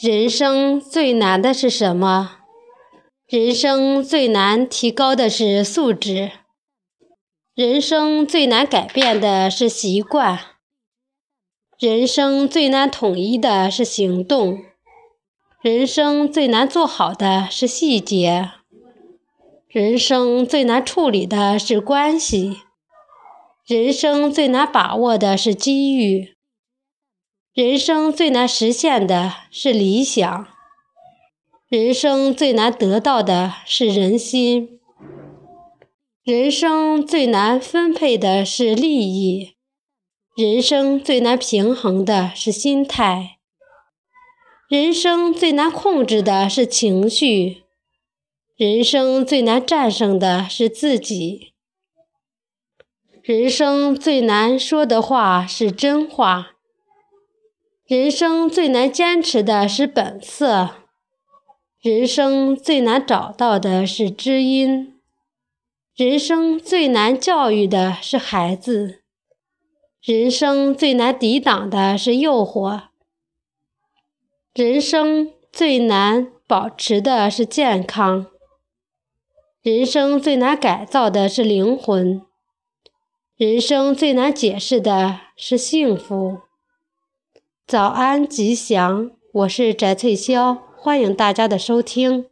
人生最难的是什么？人生最难提高的是素质。人生最难改变的是习惯。人生最难统一的是行动。人生最难做好的是细节。人生最难处理的是关系。人生最难把握的是机遇。人生最难实现的是理想，人生最难得到的是人心，人生最难分配的是利益，人生最难平衡的是心态，人生最难控制的是情绪，人生最难战胜的是自己，人生最难说的话是真话。人生最难坚持的是本色，人生最难找到的是知音，人生最难教育的是孩子，人生最难抵挡的是诱惑，人生最难保持的是健康，人生最难改造的是灵魂，人生最难解释的是幸福。早安，吉祥！我是翟翠霄，欢迎大家的收听。